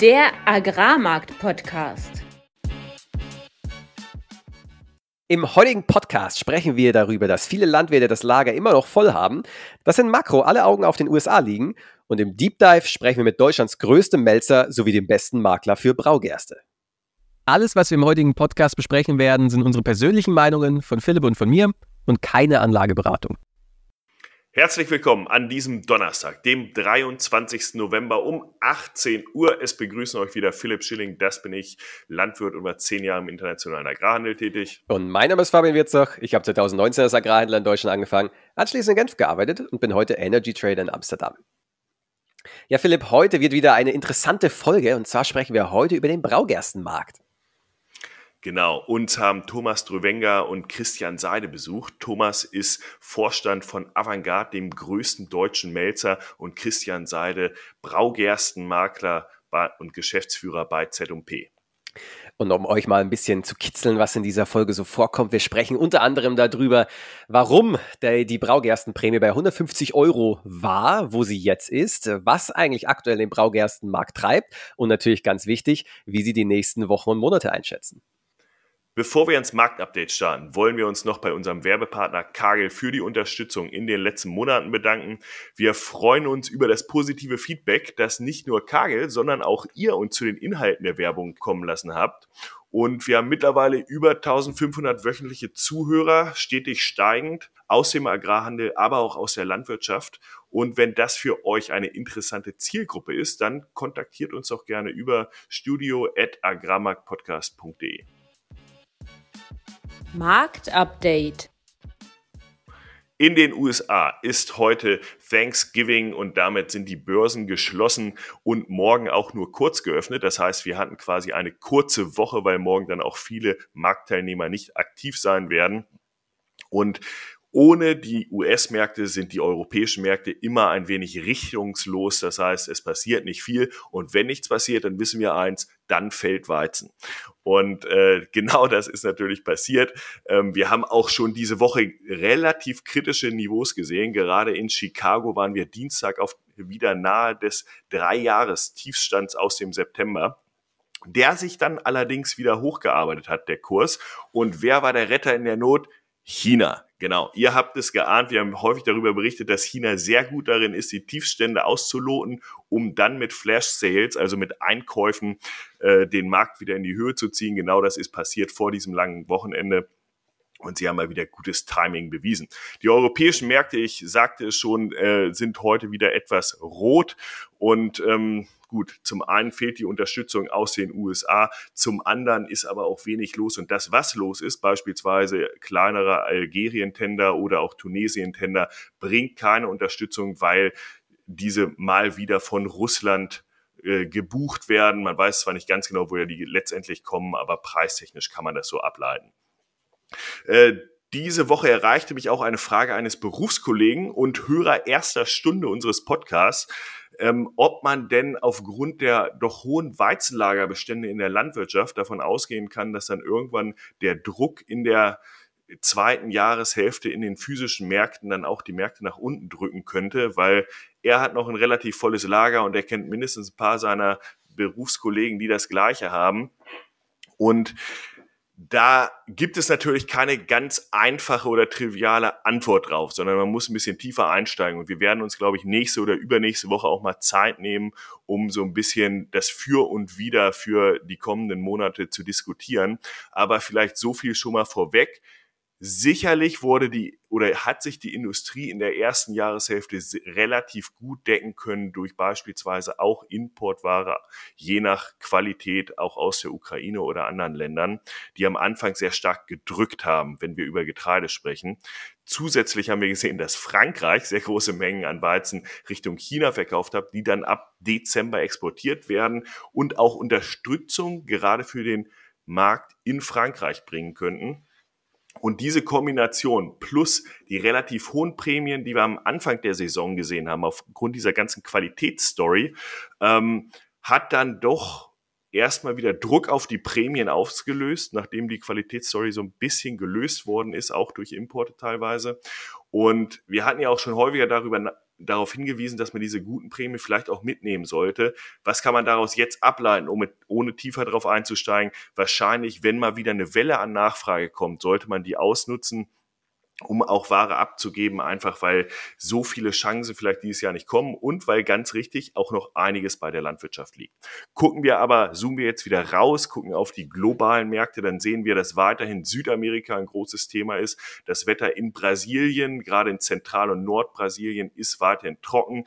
Der Agrarmarkt-Podcast. Im heutigen Podcast sprechen wir darüber, dass viele Landwirte das Lager immer noch voll haben, dass in Makro alle Augen auf den USA liegen und im Deep Dive sprechen wir mit Deutschlands größtem Melzer sowie dem besten Makler für Braugerste. Alles, was wir im heutigen Podcast besprechen werden, sind unsere persönlichen Meinungen von Philipp und von mir und keine Anlageberatung. Herzlich willkommen an diesem Donnerstag, dem 23. November um 18 Uhr. Es begrüßen euch wieder Philipp Schilling, das bin ich, Landwirt über zehn Jahre im internationalen Agrarhandel tätig. Und mein Name ist Fabian Wirzach. Ich habe 2019 als Agrarhändler in Deutschland angefangen, anschließend in Genf gearbeitet und bin heute Energy Trader in Amsterdam. Ja, Philipp, heute wird wieder eine interessante Folge und zwar sprechen wir heute über den Braugerstenmarkt. Genau, uns haben Thomas Dröwenger und Christian Seide besucht. Thomas ist Vorstand von Avantgarde, dem größten deutschen Melzer, und Christian Seide Braugerstenmakler und Geschäftsführer bei Z&P. Und um euch mal ein bisschen zu kitzeln, was in dieser Folge so vorkommt, wir sprechen unter anderem darüber, warum die Braugerstenprämie bei 150 Euro war, wo sie jetzt ist, was eigentlich aktuell den Braugerstenmarkt treibt und natürlich ganz wichtig, wie sie die nächsten Wochen und Monate einschätzen. Bevor wir ins Marktupdate starten, wollen wir uns noch bei unserem Werbepartner Kagel für die Unterstützung in den letzten Monaten bedanken. Wir freuen uns über das positive Feedback, das nicht nur Kagel, sondern auch ihr uns zu den Inhalten der Werbung kommen lassen habt. Und wir haben mittlerweile über 1500 wöchentliche Zuhörer, stetig steigend aus dem Agrarhandel, aber auch aus der Landwirtschaft. Und wenn das für euch eine interessante Zielgruppe ist, dann kontaktiert uns doch gerne über studio.agrarmarktpodcast.de. Marktupdate. In den USA ist heute Thanksgiving und damit sind die Börsen geschlossen und morgen auch nur kurz geöffnet. Das heißt, wir hatten quasi eine kurze Woche, weil morgen dann auch viele Marktteilnehmer nicht aktiv sein werden. Und ohne die US-Märkte sind die europäischen Märkte immer ein wenig richtungslos. Das heißt, es passiert nicht viel. Und wenn nichts passiert, dann wissen wir eins, dann fällt Weizen. Und äh, genau das ist natürlich passiert. Ähm, wir haben auch schon diese Woche relativ kritische Niveaus gesehen. Gerade in Chicago waren wir Dienstag auf wieder nahe des drei Jahres Tiefstands aus dem September der sich dann allerdings wieder hochgearbeitet hat, der Kurs. Und wer war der Retter in der Not? China. Genau, ihr habt es geahnt, wir haben häufig darüber berichtet, dass China sehr gut darin ist, die Tiefstände auszuloten, um dann mit Flash Sales, also mit Einkäufen, äh, den Markt wieder in die Höhe zu ziehen. Genau das ist passiert vor diesem langen Wochenende. Und sie haben mal wieder gutes Timing bewiesen. Die europäischen Märkte, ich sagte es schon, äh, sind heute wieder etwas rot. Und ähm, gut, zum einen fehlt die Unterstützung aus den USA, zum anderen ist aber auch wenig los. Und das, was los ist, beispielsweise kleinere Algerien-Tender oder auch Tunesien-Tender, bringt keine Unterstützung, weil diese mal wieder von Russland äh, gebucht werden. Man weiß zwar nicht ganz genau, woher die letztendlich kommen, aber preistechnisch kann man das so ableiten. Äh, diese Woche erreichte mich auch eine Frage eines Berufskollegen und Hörer erster Stunde unseres Podcasts, ähm, ob man denn aufgrund der doch hohen Weizenlagerbestände in der Landwirtschaft davon ausgehen kann, dass dann irgendwann der Druck in der zweiten Jahreshälfte in den physischen Märkten dann auch die Märkte nach unten drücken könnte, weil er hat noch ein relativ volles Lager und er kennt mindestens ein paar seiner Berufskollegen, die das gleiche haben. Und da gibt es natürlich keine ganz einfache oder triviale Antwort drauf, sondern man muss ein bisschen tiefer einsteigen. Und wir werden uns, glaube ich, nächste oder übernächste Woche auch mal Zeit nehmen, um so ein bisschen das Für und Wider für die kommenden Monate zu diskutieren. Aber vielleicht so viel schon mal vorweg. Sicherlich wurde die oder hat sich die Industrie in der ersten Jahreshälfte relativ gut decken können durch beispielsweise auch Importware, je nach Qualität auch aus der Ukraine oder anderen Ländern, die am Anfang sehr stark gedrückt haben, wenn wir über Getreide sprechen. Zusätzlich haben wir gesehen, dass Frankreich sehr große Mengen an Weizen Richtung China verkauft hat, die dann ab Dezember exportiert werden und auch Unterstützung gerade für den Markt in Frankreich bringen könnten. Und diese Kombination plus die relativ hohen Prämien, die wir am Anfang der Saison gesehen haben, aufgrund dieser ganzen Qualitätsstory, ähm, hat dann doch erstmal wieder Druck auf die Prämien ausgelöst, nachdem die Qualitätsstory so ein bisschen gelöst worden ist, auch durch Importe teilweise. Und wir hatten ja auch schon häufiger darüber darauf hingewiesen, dass man diese guten Prämien vielleicht auch mitnehmen sollte. Was kann man daraus jetzt ableiten, um mit, ohne tiefer darauf einzusteigen? Wahrscheinlich, wenn mal wieder eine Welle an Nachfrage kommt, sollte man die ausnutzen um auch Ware abzugeben, einfach weil so viele Chancen vielleicht dieses Jahr nicht kommen und weil ganz richtig auch noch einiges bei der Landwirtschaft liegt. Gucken wir aber, zoomen wir jetzt wieder raus, gucken auf die globalen Märkte, dann sehen wir, dass weiterhin Südamerika ein großes Thema ist. Das Wetter in Brasilien, gerade in Zentral- und Nordbrasilien, ist weiterhin trocken.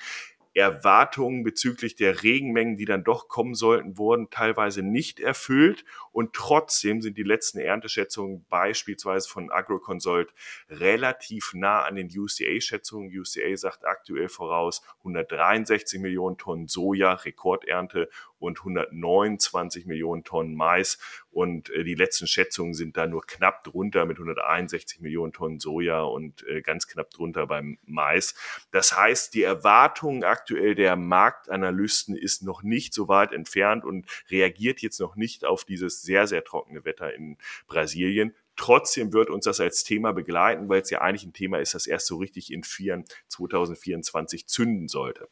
Erwartungen bezüglich der Regenmengen, die dann doch kommen sollten, wurden teilweise nicht erfüllt. Und trotzdem sind die letzten Ernteschätzungen beispielsweise von Agroconsult relativ nah an den UCA-Schätzungen. UCA sagt aktuell voraus 163 Millionen Tonnen Soja, Rekordernte und 129 Millionen Tonnen Mais. Und äh, die letzten Schätzungen sind da nur knapp drunter mit 161 Millionen Tonnen Soja und äh, ganz knapp drunter beim Mais. Das heißt, die Erwartungen aktuell der Marktanalysten ist noch nicht so weit entfernt und reagiert jetzt noch nicht auf dieses sehr, sehr trockene Wetter in Brasilien. Trotzdem wird uns das als Thema begleiten, weil es ja eigentlich ein Thema ist, das erst so richtig in 2024 zünden sollte.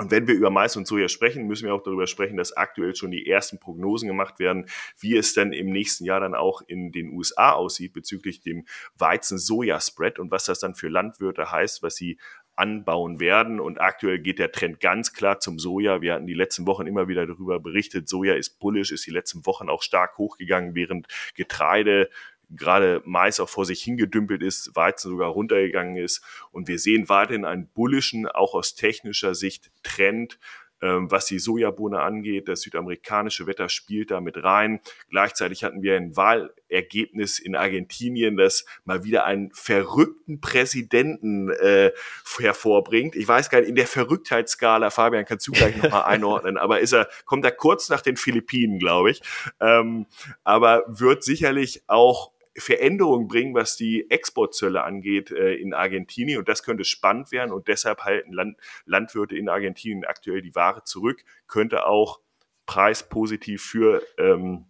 Und wenn wir über Mais und Soja sprechen, müssen wir auch darüber sprechen, dass aktuell schon die ersten Prognosen gemacht werden, wie es dann im nächsten Jahr dann auch in den USA aussieht bezüglich dem Weizen-Soja-Spread und was das dann für Landwirte heißt, was sie anbauen werden. Und aktuell geht der Trend ganz klar zum Soja. Wir hatten die letzten Wochen immer wieder darüber berichtet. Soja ist bullish, ist die letzten Wochen auch stark hochgegangen, während Getreide gerade Mais auch vor sich hingedümpelt ist, Weizen sogar runtergegangen ist. Und wir sehen weiterhin einen bullischen, auch aus technischer Sicht, Trend ähm, was die Sojabohne angeht. Das südamerikanische Wetter spielt da mit rein. Gleichzeitig hatten wir ein Wahlergebnis in Argentinien, das mal wieder einen verrückten Präsidenten äh, hervorbringt. Ich weiß gar nicht, in der Verrücktheitsskala, Fabian, kannst du gleich nochmal einordnen, aber ist er, kommt er kurz nach den Philippinen, glaube ich. Ähm, aber wird sicherlich auch Veränderungen bringen, was die Exportzölle angeht äh, in Argentinien. Und das könnte spannend werden. Und deshalb halten Land Landwirte in Argentinien aktuell die Ware zurück. Könnte auch preispositiv für ähm,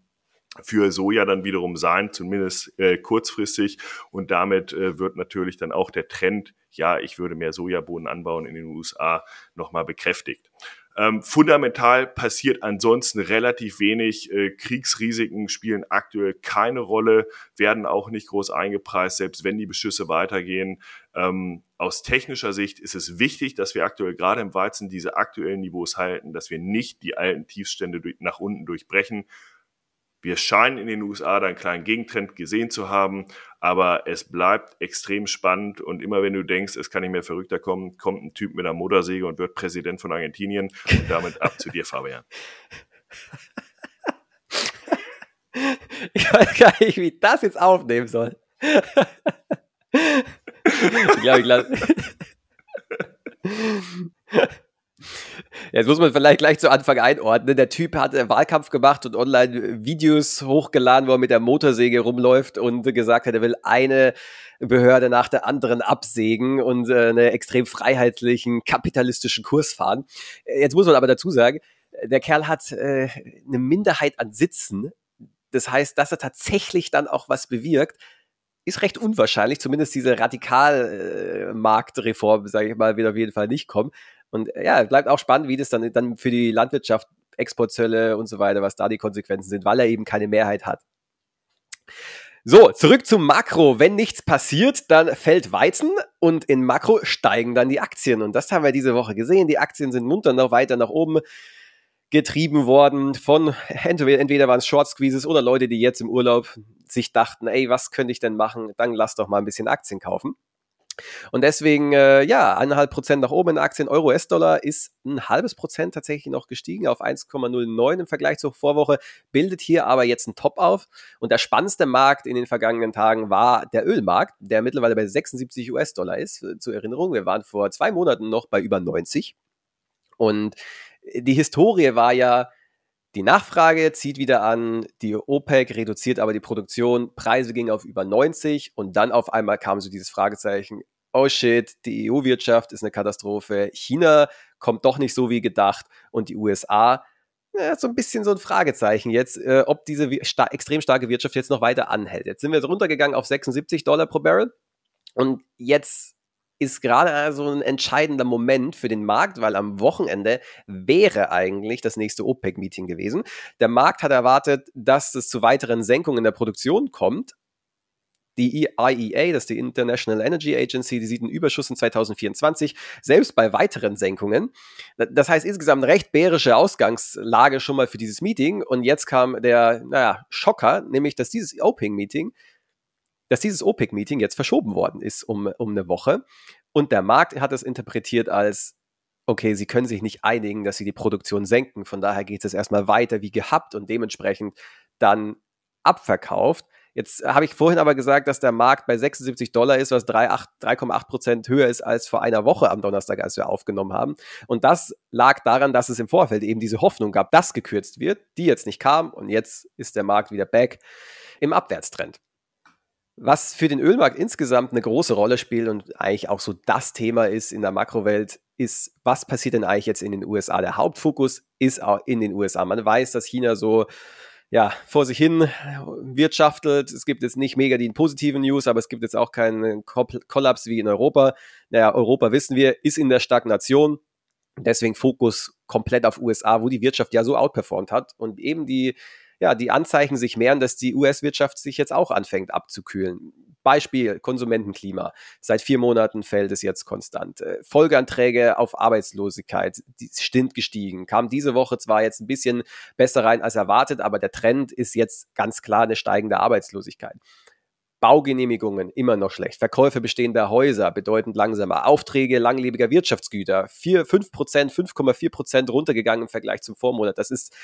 für Soja dann wiederum sein, zumindest äh, kurzfristig. Und damit äh, wird natürlich dann auch der Trend, ja, ich würde mehr Sojabohnen anbauen in den USA, nochmal bekräftigt. Ähm, fundamental passiert ansonsten relativ wenig. Äh, Kriegsrisiken spielen aktuell keine Rolle, werden auch nicht groß eingepreist, selbst wenn die Beschüsse weitergehen. Ähm, aus technischer Sicht ist es wichtig, dass wir aktuell gerade im Weizen diese aktuellen Niveaus halten, dass wir nicht die alten Tiefstände durch, nach unten durchbrechen. Wir scheinen in den USA da einen kleinen Gegentrend gesehen zu haben, aber es bleibt extrem spannend und immer wenn du denkst, es kann nicht mehr verrückter kommen, kommt ein Typ mit einer Motorsäge und wird Präsident von Argentinien und damit ab zu dir, Fabian. Ich weiß gar nicht, wie ich das jetzt aufnehmen soll. ich glaube, ich lasse. Jetzt muss man vielleicht gleich zu Anfang einordnen. Der Typ hat einen Wahlkampf gemacht und online Videos hochgeladen, wo er mit der Motorsäge rumläuft und gesagt hat, er will eine Behörde nach der anderen absägen und äh, einen extrem freiheitlichen, kapitalistischen Kurs fahren. Jetzt muss man aber dazu sagen, der Kerl hat äh, eine Minderheit an Sitzen. Das heißt, dass er tatsächlich dann auch was bewirkt, ist recht unwahrscheinlich. Zumindest diese Radikalmarktreform, äh, sage ich mal, wird auf jeden Fall nicht kommen. Und äh, ja, bleibt auch spannend, wie das dann, dann für die Landwirtschaft, Exportzölle und so weiter, was da die Konsequenzen sind, weil er eben keine Mehrheit hat. So, zurück zum Makro. Wenn nichts passiert, dann fällt Weizen und in Makro steigen dann die Aktien. Und das haben wir diese Woche gesehen. Die Aktien sind munter noch weiter nach oben getrieben worden von entweder, entweder waren es Short Squeezes oder Leute, die jetzt im Urlaub sich dachten, ey, was könnte ich denn machen? Dann lass doch mal ein bisschen Aktien kaufen. Und deswegen, äh, ja, eineinhalb Prozent nach oben in Aktien. Euro-US-Dollar ist ein halbes Prozent tatsächlich noch gestiegen auf 1,09 im Vergleich zur Vorwoche, bildet hier aber jetzt ein Top auf. Und der spannendste Markt in den vergangenen Tagen war der Ölmarkt, der mittlerweile bei 76 US-Dollar ist. Zur Erinnerung, wir waren vor zwei Monaten noch bei über 90. Und die Historie war ja, die Nachfrage zieht wieder an, die OPEC reduziert aber die Produktion, Preise gingen auf über 90 und dann auf einmal kam so dieses Fragezeichen, oh shit, die EU-Wirtschaft ist eine Katastrophe, China kommt doch nicht so wie gedacht und die USA, ja, so ein bisschen so ein Fragezeichen jetzt, äh, ob diese sta extrem starke Wirtschaft jetzt noch weiter anhält. Jetzt sind wir runtergegangen auf 76 Dollar pro Barrel und jetzt ist gerade also ein entscheidender Moment für den Markt, weil am Wochenende wäre eigentlich das nächste OPEC-Meeting gewesen. Der Markt hat erwartet, dass es zu weiteren Senkungen der Produktion kommt, die IEA, das ist die International Energy Agency, die sieht einen Überschuss in 2024, selbst bei weiteren Senkungen. Das heißt insgesamt recht bärische Ausgangslage schon mal für dieses Meeting. Und jetzt kam der, naja, Schocker, nämlich, dass dieses OPEC-Meeting, dass dieses OPEC-Meeting jetzt verschoben worden ist um, um eine Woche. Und der Markt hat es interpretiert als, okay, sie können sich nicht einigen, dass sie die Produktion senken. Von daher geht es erstmal weiter wie gehabt und dementsprechend dann abverkauft. Jetzt habe ich vorhin aber gesagt, dass der Markt bei 76 Dollar ist, was 3,8 Prozent höher ist als vor einer Woche am Donnerstag, als wir aufgenommen haben. Und das lag daran, dass es im Vorfeld eben diese Hoffnung gab, dass gekürzt wird, die jetzt nicht kam. Und jetzt ist der Markt wieder back im Abwärtstrend. Was für den Ölmarkt insgesamt eine große Rolle spielt und eigentlich auch so das Thema ist in der Makrowelt, ist, was passiert denn eigentlich jetzt in den USA? Der Hauptfokus ist auch in den USA. Man weiß, dass China so ja, vor sich hin wirtschaftelt. Es gibt jetzt nicht mega die positiven News, aber es gibt jetzt auch keinen Kollaps wie in Europa. Naja, Europa wissen wir, ist in der Stagnation. Deswegen Fokus komplett auf USA, wo die Wirtschaft ja so outperformt hat und eben die, ja, die Anzeichen sich mehren, dass die US-Wirtschaft sich jetzt auch anfängt abzukühlen. Beispiel Konsumentenklima. Seit vier Monaten fällt es jetzt konstant. Äh, Folgeanträge auf Arbeitslosigkeit sind gestiegen. Kam diese Woche zwar jetzt ein bisschen besser rein als erwartet, aber der Trend ist jetzt ganz klar eine steigende Arbeitslosigkeit. Baugenehmigungen immer noch schlecht. Verkäufe bestehender Häuser bedeutend langsamer. Aufträge langlebiger Wirtschaftsgüter 4, 5 Prozent, 5,4 Prozent runtergegangen im Vergleich zum Vormonat. Das ist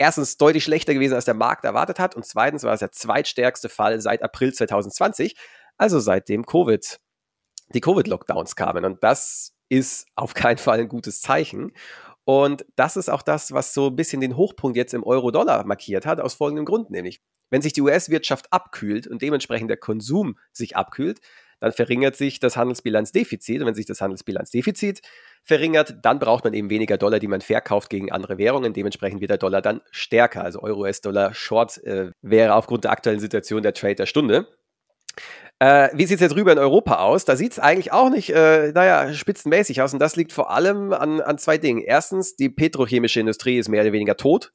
erstens deutlich schlechter gewesen, als der Markt erwartet hat und zweitens war es der zweitstärkste Fall seit April 2020, also seitdem Covid, die Covid-Lockdowns kamen und das ist auf keinen Fall ein gutes Zeichen. Und das ist auch das, was so ein bisschen den Hochpunkt jetzt im Euro-Dollar markiert hat, aus folgendem Grund nämlich. Wenn sich die US-Wirtschaft abkühlt und dementsprechend der Konsum sich abkühlt, dann verringert sich das Handelsbilanzdefizit. Und wenn sich das Handelsbilanzdefizit verringert, dann braucht man eben weniger Dollar, die man verkauft gegen andere Währungen. Dementsprechend wird der Dollar dann stärker. Also Euro-US-Dollar Short äh, wäre aufgrund der aktuellen Situation der Trade der Stunde. Äh, wie sieht es jetzt rüber in Europa aus? Da sieht es eigentlich auch nicht, äh, naja, spitzenmäßig aus. Und das liegt vor allem an, an zwei Dingen. Erstens, die petrochemische Industrie ist mehr oder weniger tot.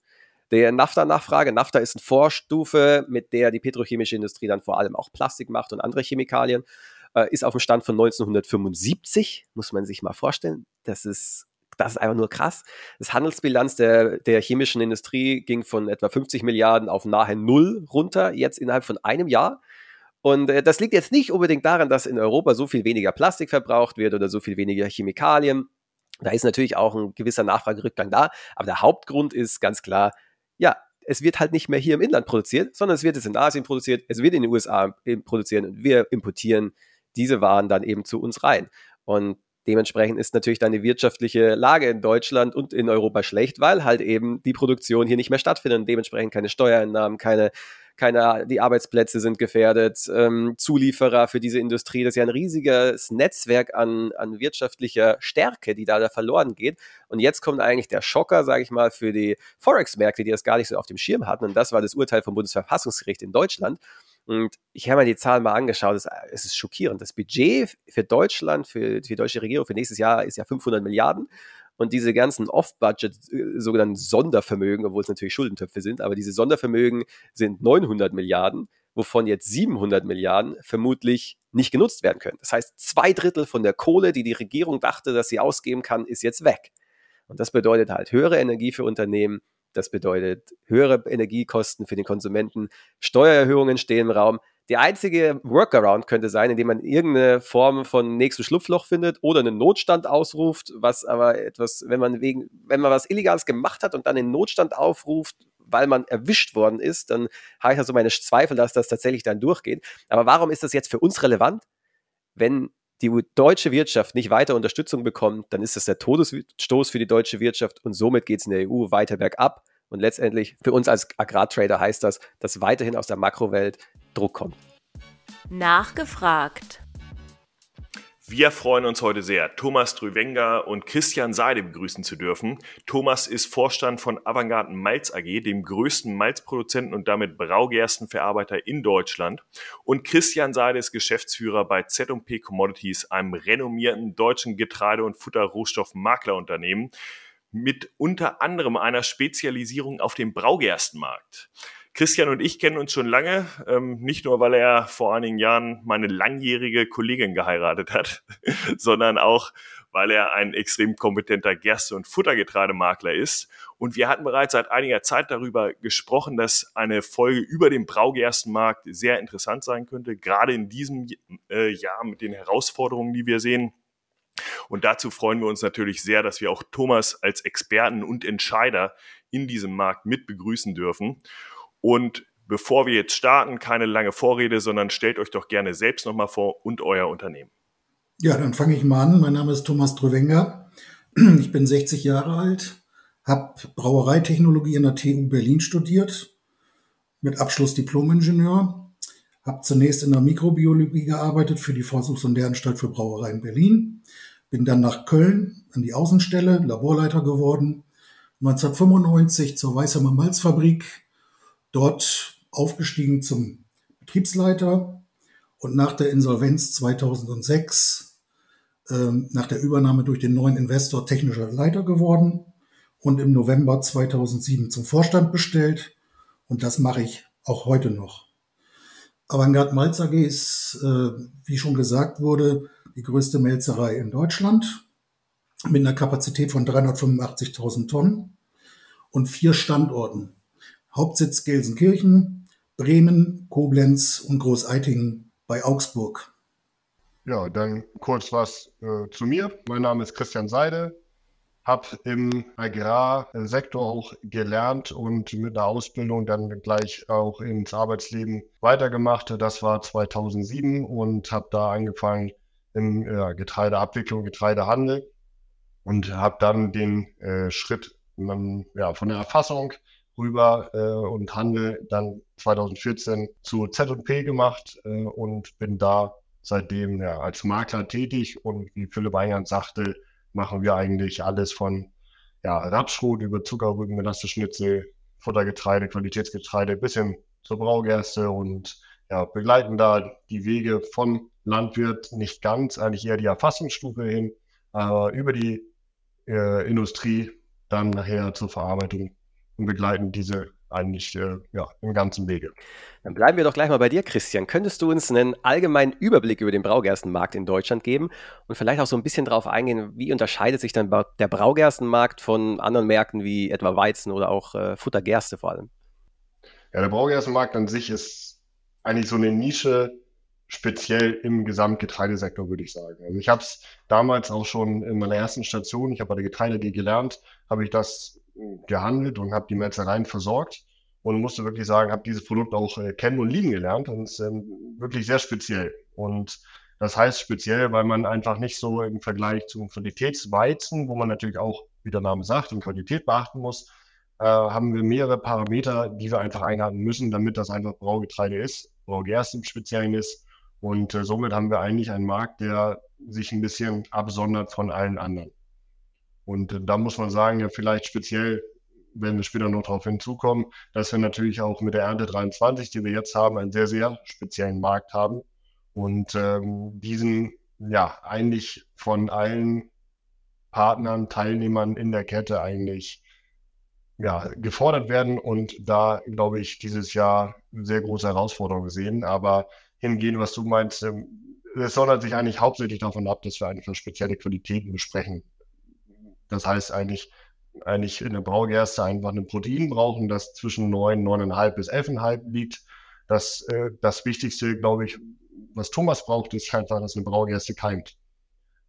Der NAFTA-Nachfrage. NAFTA ist eine Vorstufe, mit der die petrochemische Industrie dann vor allem auch Plastik macht und andere Chemikalien äh, ist auf dem Stand von 1975, muss man sich mal vorstellen. Das ist das ist einfach nur krass. Das Handelsbilanz der, der chemischen Industrie ging von etwa 50 Milliarden auf nahe Null runter, jetzt innerhalb von einem Jahr. Und äh, das liegt jetzt nicht unbedingt daran, dass in Europa so viel weniger Plastik verbraucht wird oder so viel weniger Chemikalien. Da ist natürlich auch ein gewisser Nachfragerückgang da. Aber der Hauptgrund ist ganz klar, ja, es wird halt nicht mehr hier im Inland produziert, sondern es wird jetzt in Asien produziert, es wird in den USA produziert und wir importieren diese Waren dann eben zu uns rein. Und dementsprechend ist natürlich dann die wirtschaftliche Lage in Deutschland und in Europa schlecht, weil halt eben die Produktion hier nicht mehr stattfindet und dementsprechend keine Steuereinnahmen, keine, keine, die Arbeitsplätze sind gefährdet, ähm, Zulieferer für diese Industrie, das ist ja ein riesiges Netzwerk an, an wirtschaftlicher Stärke, die da, da verloren geht. Und jetzt kommt eigentlich der Schocker, sage ich mal, für die Forex-Märkte, die das gar nicht so auf dem Schirm hatten. Und das war das Urteil vom Bundesverfassungsgericht in Deutschland. Und ich habe mir die Zahlen mal angeschaut, es, ist schockierend. Das Budget für Deutschland, für die deutsche Regierung für nächstes Jahr ist ja 500 Milliarden. Und diese ganzen Off-Budget, äh, sogenannten Sondervermögen, obwohl es natürlich Schuldentöpfe sind, aber diese Sondervermögen sind 900 Milliarden, wovon jetzt 700 Milliarden vermutlich nicht genutzt werden können. Das heißt, zwei Drittel von der Kohle, die die Regierung dachte, dass sie ausgeben kann, ist jetzt weg. Und das bedeutet halt höhere Energie für Unternehmen, das bedeutet höhere Energiekosten für den Konsumenten, Steuererhöhungen stehen im Raum. Der einzige Workaround könnte sein, indem man irgendeine Form von nächstem Schlupfloch findet oder einen Notstand ausruft, was aber etwas, wenn man wegen, wenn man was Illegales gemacht hat und dann den Notstand aufruft, weil man erwischt worden ist, dann habe ich also meine Zweifel, dass das tatsächlich dann durchgeht. Aber warum ist das jetzt für uns relevant? Wenn die deutsche Wirtschaft nicht weiter Unterstützung bekommt, dann ist das der Todesstoß für die deutsche Wirtschaft und somit geht es in der EU weiter bergab. Und letztendlich für uns als Agrartrader heißt das, dass weiterhin aus der Makrowelt Druck kommt. Nachgefragt. Wir freuen uns heute sehr, Thomas Drüwenger und Christian Seide begrüßen zu dürfen. Thomas ist Vorstand von Avantgarde Malz AG, dem größten Malzproduzenten und damit Braugerstenverarbeiter in Deutschland. Und Christian Seide ist Geschäftsführer bei Z&P Commodities, einem renommierten deutschen Getreide- und Futterrohstoffmaklerunternehmen mit unter anderem einer Spezialisierung auf dem Braugerstenmarkt. Christian und ich kennen uns schon lange, ähm, nicht nur, weil er vor einigen Jahren meine langjährige Kollegin geheiratet hat, sondern auch, weil er ein extrem kompetenter Gerste- und Futtergetreidemakler ist. Und wir hatten bereits seit einiger Zeit darüber gesprochen, dass eine Folge über den Braugerstenmarkt sehr interessant sein könnte, gerade in diesem äh, Jahr mit den Herausforderungen, die wir sehen. Und dazu freuen wir uns natürlich sehr, dass wir auch Thomas als Experten und Entscheider in diesem Markt mit begrüßen dürfen. Und bevor wir jetzt starten, keine lange Vorrede, sondern stellt euch doch gerne selbst nochmal vor und euer Unternehmen. Ja, dann fange ich mal an. Mein Name ist Thomas Dröwenger. Ich bin 60 Jahre alt, habe Brauereitechnologie an der TU Berlin studiert, mit Abschluss Diplom-Ingenieur, habe zunächst in der Mikrobiologie gearbeitet für die Versuchs- und Lehranstalt für Brauerei in Berlin, bin dann nach Köln an die Außenstelle, Laborleiter geworden, 1995 zur Weißheimer Malzfabrik dort aufgestiegen zum Betriebsleiter und nach der Insolvenz 2006, ähm, nach der Übernahme durch den neuen Investor technischer Leiter geworden und im November 2007 zum Vorstand bestellt. Und das mache ich auch heute noch. Avantgarde Malz AG ist, äh, wie schon gesagt wurde, die größte Melzerei in Deutschland mit einer Kapazität von 385.000 Tonnen und vier Standorten. Hauptsitz Gelsenkirchen, Bremen, Koblenz und Großeitingen bei Augsburg. Ja, dann kurz was äh, zu mir. Mein Name ist Christian Seide, habe im Agrarsektor auch gelernt und mit der Ausbildung dann gleich auch ins Arbeitsleben weitergemacht. Das war 2007 und habe da angefangen im ja, Getreideabwicklung, Getreidehandel und habe dann den äh, Schritt man, ja, von der Erfassung rüber äh, und Handel dann 2014 zu Z&P gemacht äh, und bin da seitdem ja, als Makler tätig. Und wie Philipp eingangs sagte, machen wir eigentlich alles von ja, Rapsschrot über Zuckerrüben, Melasse-Schnitzel, Futtergetreide, Qualitätsgetreide bis hin zur Braugerste. Und ja, begleiten da die Wege von Landwirt nicht ganz, eigentlich eher die Erfassungsstufe hin, aber über die äh, Industrie dann nachher zur Verarbeitung und begleiten diese eigentlich äh, ja, im ganzen Wege. Dann bleiben wir doch gleich mal bei dir, Christian. Könntest du uns einen allgemeinen Überblick über den Braugerstenmarkt in Deutschland geben und vielleicht auch so ein bisschen darauf eingehen, wie unterscheidet sich dann der Braugerstenmarkt von anderen Märkten wie etwa Weizen oder auch äh, Futtergerste vor allem? Ja, der Braugerstenmarkt an sich ist eigentlich so eine Nische, speziell im Gesamtgetreidesektor, würde ich sagen. Also ich habe es damals auch schon in meiner ersten Station, ich habe bei der Getreide gelernt, habe ich das gehandelt und habe die Melzereien versorgt und musste wirklich sagen, habe dieses Produkt auch äh, kennen und lieben gelernt und es ist ähm, wirklich sehr speziell. Und das heißt speziell, weil man einfach nicht so im Vergleich zum Qualitätsweizen, wo man natürlich auch, wie der Name sagt, in Qualität beachten muss, äh, haben wir mehrere Parameter, die wir einfach einhalten müssen, damit das einfach Braugetreide ist, Braugerst im Speziellen ist. Und äh, somit haben wir eigentlich einen Markt, der sich ein bisschen absondert von allen anderen. Und da muss man sagen, ja, vielleicht speziell, wenn wir später noch darauf hinzukommen, dass wir natürlich auch mit der Ernte 23, die wir jetzt haben, einen sehr, sehr speziellen Markt haben. Und ähm, diesen ja eigentlich von allen Partnern, Teilnehmern in der Kette eigentlich ja, gefordert werden und da, glaube ich, dieses Jahr sehr große Herausforderungen sehen. Aber hingehen, was du meinst, ähm, es sondert sich eigentlich hauptsächlich davon ab, dass wir einfach spezielle Qualitäten besprechen das heißt eigentlich, eigentlich in der Braugerste einfach ein Protein brauchen, das zwischen 9, 9,5 bis 11,5 liegt. Das, äh, das Wichtigste, glaube ich, was Thomas braucht, ist einfach, dass eine Braugerste keimt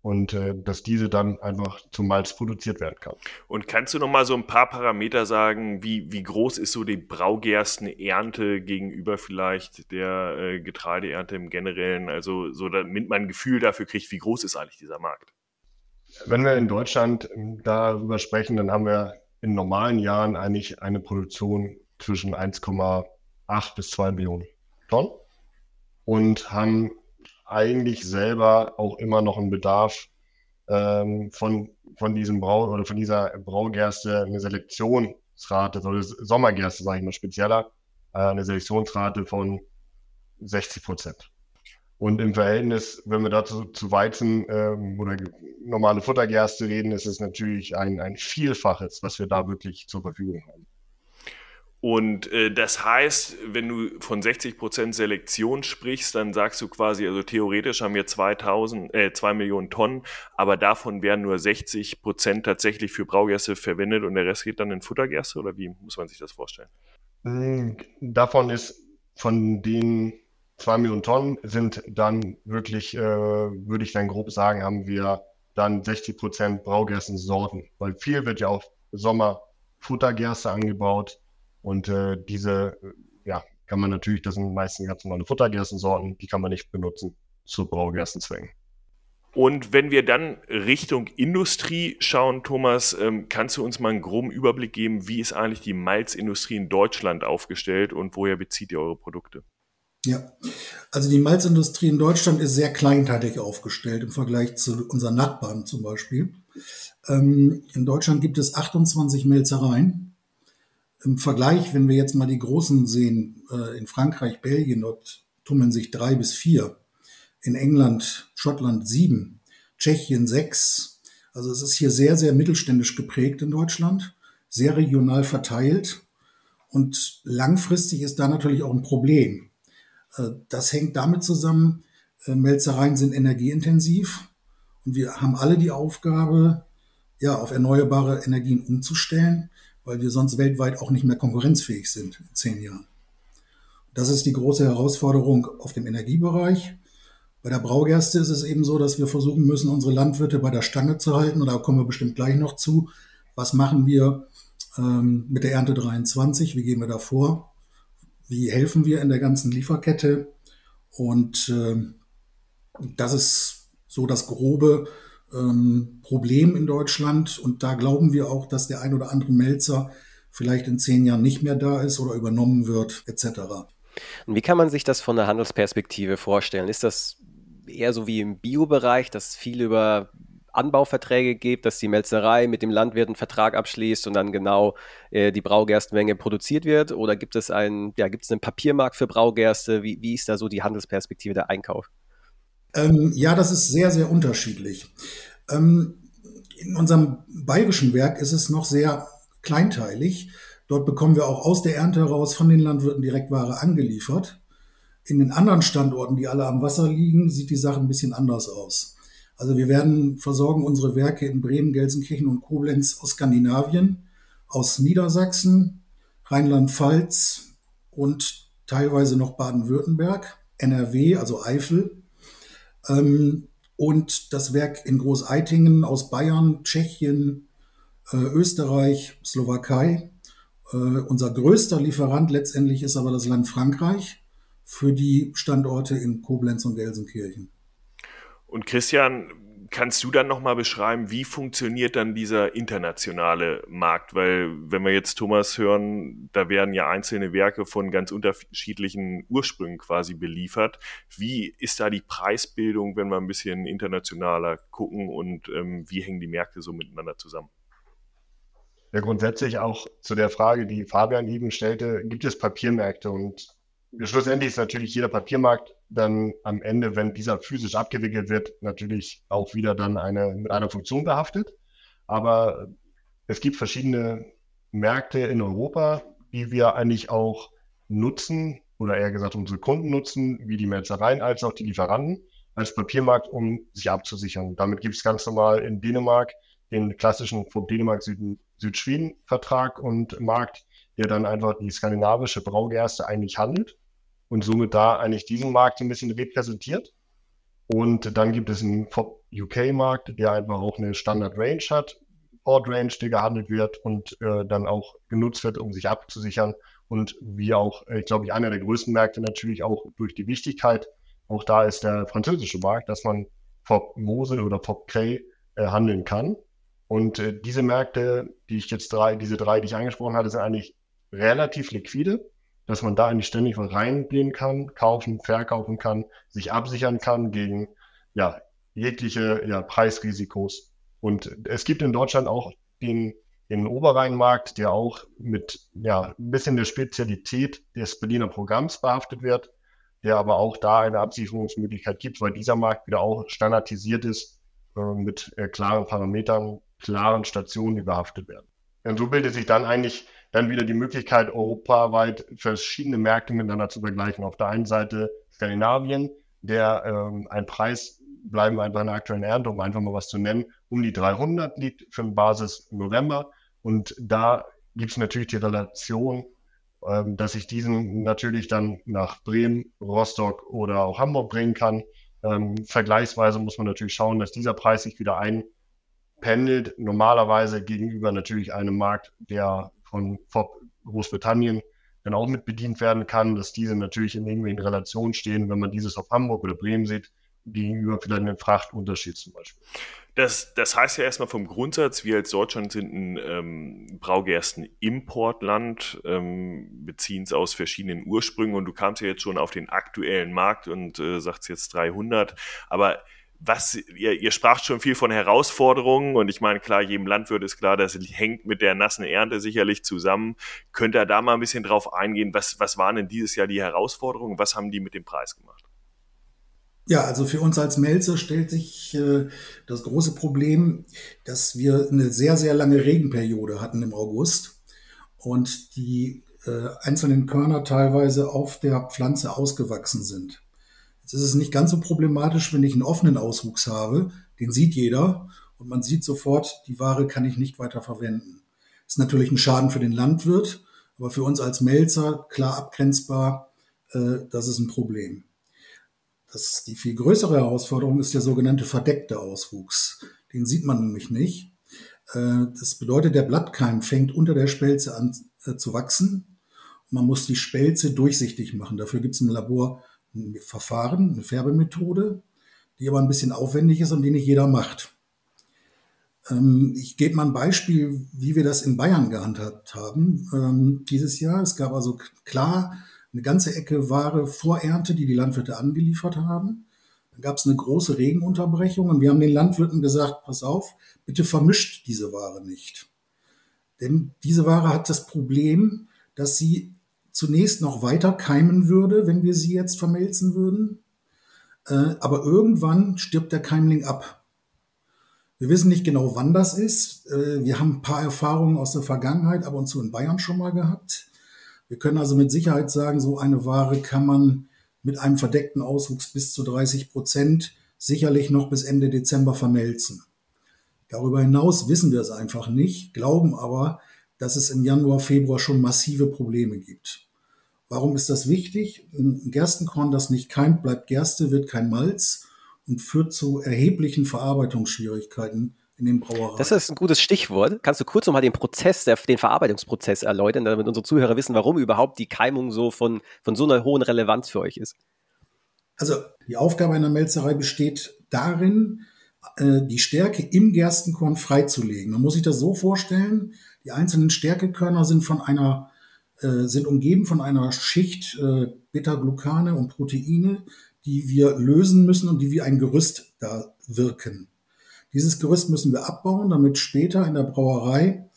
und äh, dass diese dann einfach zum Malz produziert werden kann. Und kannst du noch mal so ein paar Parameter sagen, wie, wie groß ist so die Braugerstenernte gegenüber vielleicht der äh, Getreideernte im Generellen? Also so damit man ein Gefühl dafür kriegt, wie groß ist eigentlich dieser Markt? Wenn wir in Deutschland ähm, darüber sprechen, dann haben wir in normalen Jahren eigentlich eine Produktion zwischen 1,8 bis 2 Millionen Tonnen und haben eigentlich selber auch immer noch einen Bedarf ähm, von, von diesem Brau oder von dieser Braugerste eine Selektionsrate, oder Sommergerste, sage ich mal spezieller, äh, eine Selektionsrate von 60 Prozent. Und im Verhältnis, wenn wir dazu zu Weizen ähm, oder normale Futtergerste reden, ist es natürlich ein, ein Vielfaches, was wir da wirklich zur Verfügung haben. Und äh, das heißt, wenn du von 60% Selektion sprichst, dann sagst du quasi, also theoretisch haben wir 2000, äh, 2 Millionen Tonnen, aber davon werden nur 60% tatsächlich für Braugerste verwendet und der Rest geht dann in Futtergerste oder wie muss man sich das vorstellen? Hm, davon ist von den 2 Millionen Tonnen sind dann wirklich, äh, würde ich dann grob sagen, haben wir dann 60 Prozent Braugerstensorten, weil viel wird ja auch Sommer Futtergerste angebaut und äh, diese, ja, kann man natürlich, das sind meistens ganz normale Futtergerstensorten, die kann man nicht benutzen zu Braugerstenzwängen. Und wenn wir dann Richtung Industrie schauen, Thomas, ähm, kannst du uns mal einen groben Überblick geben, wie ist eigentlich die Malzindustrie in Deutschland aufgestellt und woher bezieht ihr eure Produkte? Ja, also die Malzindustrie in Deutschland ist sehr kleinteilig aufgestellt im Vergleich zu unseren Nachbarn zum Beispiel. Ähm, in Deutschland gibt es 28 Melzereien. Im Vergleich, wenn wir jetzt mal die großen sehen, äh, in Frankreich, Belgien, dort tummeln sich drei bis vier. In England, Schottland sieben, Tschechien sechs. Also es ist hier sehr, sehr mittelständisch geprägt in Deutschland, sehr regional verteilt. Und langfristig ist da natürlich auch ein Problem das hängt damit zusammen, äh, Melzereien sind energieintensiv und wir haben alle die Aufgabe, ja, auf erneuerbare Energien umzustellen, weil wir sonst weltweit auch nicht mehr konkurrenzfähig sind in zehn Jahren. Das ist die große Herausforderung auf dem Energiebereich. Bei der Braugerste ist es eben so, dass wir versuchen müssen, unsere Landwirte bei der Stange zu halten. Und da kommen wir bestimmt gleich noch zu. Was machen wir ähm, mit der Ernte 23? Wie gehen wir da vor? Wie helfen wir in der ganzen Lieferkette. Und äh, das ist so das grobe ähm, Problem in Deutschland. Und da glauben wir auch, dass der ein oder andere Melzer vielleicht in zehn Jahren nicht mehr da ist oder übernommen wird, etc. Und wie kann man sich das von der Handelsperspektive vorstellen? Ist das eher so wie im Biobereich, dass viel über Anbauverträge gibt, dass die Melzerei mit dem Landwirt einen Vertrag abschließt und dann genau äh, die Braugerstenmenge produziert wird? Oder gibt es einen, ja, gibt es einen Papiermarkt für Braugerste? Wie, wie ist da so die Handelsperspektive der Einkauf? Ähm, ja, das ist sehr, sehr unterschiedlich. Ähm, in unserem bayerischen Werk ist es noch sehr kleinteilig. Dort bekommen wir auch aus der Ernte heraus von den Landwirten direkt Ware angeliefert. In den anderen Standorten, die alle am Wasser liegen, sieht die Sache ein bisschen anders aus. Also wir werden versorgen unsere Werke in Bremen, Gelsenkirchen und Koblenz aus Skandinavien, aus Niedersachsen, Rheinland-Pfalz und teilweise noch Baden-Württemberg, NRW, also Eifel. Ähm, und das Werk in Großeitingen aus Bayern, Tschechien, äh, Österreich, Slowakei. Äh, unser größter Lieferant letztendlich ist aber das Land Frankreich für die Standorte in Koblenz und Gelsenkirchen. Und Christian, kannst du dann nochmal beschreiben, wie funktioniert dann dieser internationale Markt? Weil, wenn wir jetzt Thomas hören, da werden ja einzelne Werke von ganz unterschiedlichen Ursprüngen quasi beliefert. Wie ist da die Preisbildung, wenn wir ein bisschen internationaler gucken und ähm, wie hängen die Märkte so miteinander zusammen? Ja, grundsätzlich auch zu der Frage, die Fabian eben stellte, gibt es Papiermärkte und schlussendlich ist natürlich jeder Papiermarkt dann am Ende, wenn dieser physisch abgewickelt wird, natürlich auch wieder dann eine, mit einer Funktion behaftet. Aber es gibt verschiedene Märkte in Europa, die wir eigentlich auch nutzen oder eher gesagt unsere Kunden nutzen, wie die Melzereien als auch die Lieferanten als Papiermarkt, um sich abzusichern. Damit gibt es ganz normal in Dänemark den klassischen vom Dänemark-Südschweden-Vertrag und Markt, der dann einfach die skandinavische Braugerste eigentlich handelt und somit da eigentlich diesen Markt ein bisschen repräsentiert. Und dann gibt es einen UK-Markt, der einfach auch eine Standard-Range hat, Board-Range, die gehandelt wird und äh, dann auch genutzt wird, um sich abzusichern. Und wie auch, äh, ich glaube, einer der größten Märkte natürlich auch durch die Wichtigkeit, auch da ist der französische Markt, dass man FOB Mosel oder FOB Cray äh, handeln kann. Und äh, diese Märkte, die ich jetzt drei, diese drei, die ich angesprochen hatte, sind eigentlich relativ liquide dass man da eigentlich ständig was reingehen kann, kaufen, verkaufen kann, sich absichern kann gegen ja, jegliche ja, Preisrisikos. Und es gibt in Deutschland auch den, den Oberrheinmarkt, der auch mit ja, ein bisschen der Spezialität des Berliner Programms behaftet wird, der aber auch da eine Absicherungsmöglichkeit gibt, weil dieser Markt wieder auch standardisiert ist äh, mit äh, klaren Parametern, klaren Stationen, die behaftet werden. Und so bildet sich dann eigentlich dann wieder die Möglichkeit, europaweit verschiedene Märkte miteinander zu vergleichen. Auf der einen Seite Skandinavien, der ähm, ein Preis, bleiben wir in der aktuellen Ernte, um einfach mal was zu nennen, um die 300 liegt für eine Basis November. Und da gibt es natürlich die Relation, ähm, dass ich diesen natürlich dann nach Bremen, Rostock oder auch Hamburg bringen kann. Ähm, vergleichsweise muss man natürlich schauen, dass dieser Preis sich wieder einpendelt. Normalerweise gegenüber natürlich einem Markt, der von Großbritannien dann auch mit bedient werden kann, dass diese natürlich in irgendwelchen Relationen stehen, wenn man dieses auf Hamburg oder Bremen sieht, gegenüber vielleicht einem Frachtunterschied zum Beispiel. Das, das heißt ja erstmal vom Grundsatz, wir als Deutschland sind ein ähm, Braugersten-Importland, ähm, beziehen es aus verschiedenen Ursprüngen und du kamst ja jetzt schon auf den aktuellen Markt und äh, sagst jetzt 300, aber was, ihr, ihr spracht schon viel von Herausforderungen und ich meine, klar, jedem Landwirt ist klar, das hängt mit der nassen Ernte sicherlich zusammen. Könnt ihr da mal ein bisschen drauf eingehen, was, was waren denn dieses Jahr die Herausforderungen? Was haben die mit dem Preis gemacht? Ja, also für uns als Melzer stellt sich äh, das große Problem, dass wir eine sehr, sehr lange Regenperiode hatten im August und die äh, einzelnen Körner teilweise auf der Pflanze ausgewachsen sind. Jetzt ist es nicht ganz so problematisch, wenn ich einen offenen Auswuchs habe. Den sieht jeder und man sieht sofort, die Ware kann ich nicht weiter verwenden. Ist natürlich ein Schaden für den Landwirt, aber für uns als Melzer klar abgrenzbar, äh, das ist ein Problem. Das, die viel größere Herausforderung ist der sogenannte verdeckte Auswuchs. Den sieht man nämlich nicht. Äh, das bedeutet, der Blattkeim fängt unter der Spelze an äh, zu wachsen. Man muss die Spelze durchsichtig machen. Dafür gibt es im Labor ein Verfahren, eine Färbemethode, die aber ein bisschen aufwendig ist und die nicht jeder macht. Ähm, ich gebe mal ein Beispiel, wie wir das in Bayern gehandhabt haben ähm, dieses Jahr. Es gab also klar eine ganze Ecke Ware vor Ernte, die die Landwirte angeliefert haben. Dann gab es eine große Regenunterbrechung und wir haben den Landwirten gesagt, pass auf, bitte vermischt diese Ware nicht. Denn diese Ware hat das Problem, dass sie zunächst noch weiter keimen würde, wenn wir sie jetzt vermelzen würden. Äh, aber irgendwann stirbt der Keimling ab. Wir wissen nicht genau, wann das ist. Äh, wir haben ein paar Erfahrungen aus der Vergangenheit ab und zu in Bayern schon mal gehabt. Wir können also mit Sicherheit sagen, so eine Ware kann man mit einem verdeckten Auswuchs bis zu 30 Prozent sicherlich noch bis Ende Dezember vermelzen. Darüber hinaus wissen wir es einfach nicht, glauben aber, dass es im Januar, Februar schon massive Probleme gibt. Warum ist das wichtig? Ein Gerstenkorn, das nicht keimt, bleibt Gerste, wird kein Malz und führt zu erheblichen Verarbeitungsschwierigkeiten in den Brauereien. Das ist ein gutes Stichwort. Kannst du kurz nochmal den Prozess, den Verarbeitungsprozess erläutern, damit unsere Zuhörer wissen, warum überhaupt die Keimung so von, von so einer hohen Relevanz für euch ist? Also die Aufgabe einer Melzerei besteht darin, äh, die Stärke im Gerstenkorn freizulegen. Man muss sich das so vorstellen, die einzelnen Stärkekörner sind von einer äh, sind umgeben von einer Schicht äh, Beta-Glucane und Proteine, die wir lösen müssen und die wie ein Gerüst da wirken. Dieses Gerüst müssen wir abbauen, damit später in der Brauerei